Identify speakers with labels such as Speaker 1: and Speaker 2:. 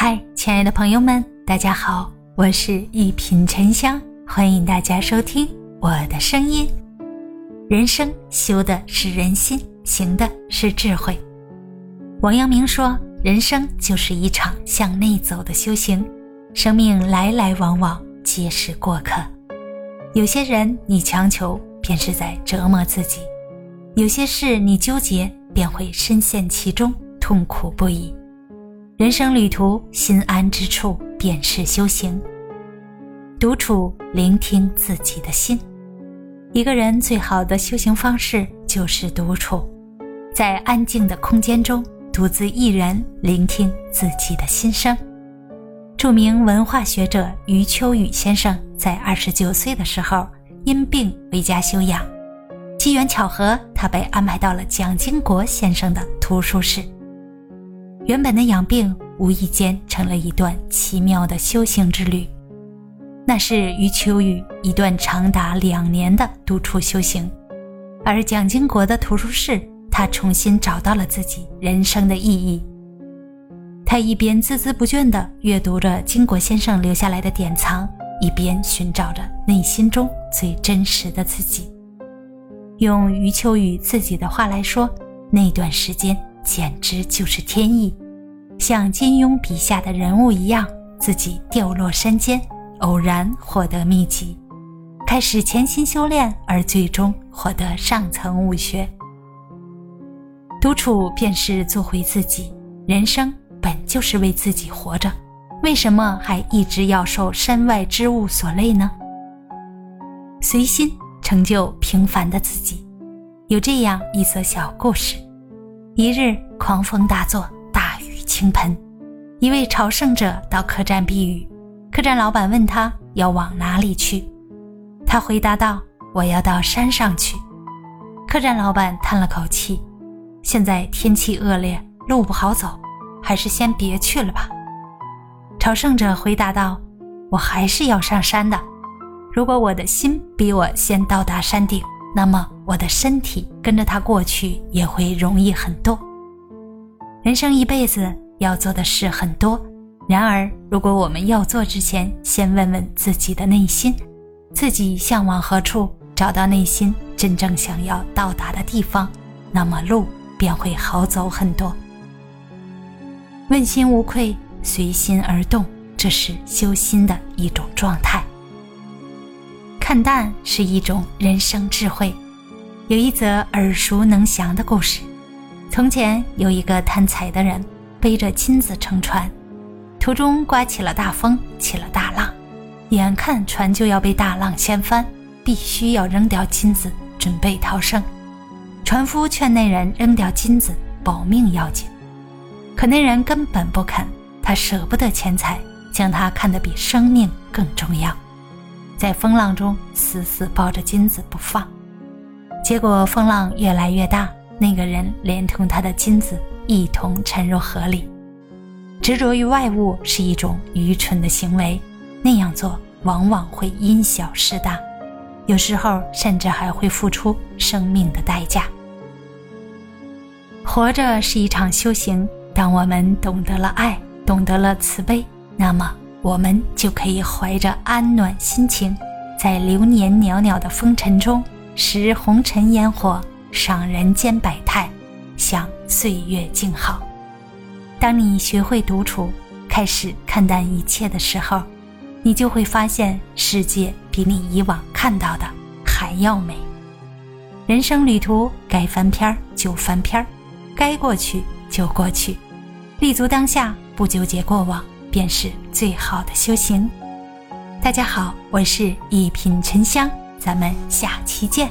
Speaker 1: 嗨，亲爱的朋友们，大家好，我是一品沉香，欢迎大家收听我的声音。人生修的是人心，行的是智慧。王阳明说，人生就是一场向内走的修行，生命来来往往皆是过客。有些人你强求，便是在折磨自己；有些事你纠结，便会深陷其中，痛苦不已。人生旅途，心安之处便是修行。独处，聆听自己的心。一个人最好的修行方式就是独处，在安静的空间中，独自一人聆听自己的心声。著名文化学者余秋雨先生在二十九岁的时候因病回家休养，机缘巧合，他被安排到了蒋经国先生的图书室。原本的养病，无意间成了一段奇妙的修行之旅。那是余秋雨一段长达两年的独处修行，而蒋经国的图书室，他重新找到了自己人生的意义。他一边孜孜不倦地阅读着经国先生留下来的典藏，一边寻找着内心中最真实的自己。用余秋雨自己的话来说，那段时间。简直就是天意，像金庸笔下的人物一样，自己掉落山间，偶然获得秘籍，开始潜心修炼，而最终获得上层武学。独处便是做回自己，人生本就是为自己活着，为什么还一直要受身外之物所累呢？随心成就平凡的自己，有这样一则小故事。一日狂风大作，大雨倾盆。一位朝圣者到客栈避雨，客栈老板问他要往哪里去，他回答道：“我要到山上去。”客栈老板叹了口气：“现在天气恶劣，路不好走，还是先别去了吧。”朝圣者回答道：“我还是要上山的。如果我的心比我先到达山顶。”那么我的身体跟着他过去也会容易很多。人生一辈子要做的事很多，然而如果我们要做之前，先问问自己的内心，自己向往何处，找到内心真正想要到达的地方，那么路便会好走很多。问心无愧，随心而动，这是修心的一种状态。看淡是一种人生智慧。有一则耳熟能详的故事：从前有一个贪财的人，背着金子乘船，途中刮起了大风，起了大浪，眼看船就要被大浪掀翻，必须要扔掉金子，准备逃生。船夫劝那人扔掉金子，保命要紧。可那人根本不肯，他舍不得钱财，将它看得比生命更重要。在风浪中死死抱着金子不放，结果风浪越来越大，那个人连同他的金子一同沉入河里。执着于外物是一种愚蠢的行为，那样做往往会因小失大，有时候甚至还会付出生命的代价。活着是一场修行，当我们懂得了爱，懂得了慈悲，那么。我们就可以怀着安暖心情，在流年袅袅的风尘中拾红尘烟火，赏人间百态，享岁月静好。当你学会独处，开始看淡一切的时候，你就会发现世界比你以往看到的还要美。人生旅途，该翻篇就翻篇该过去就过去，立足当下，不纠结过往。便是最好的修行。大家好，我是一品沉香，咱们下期见。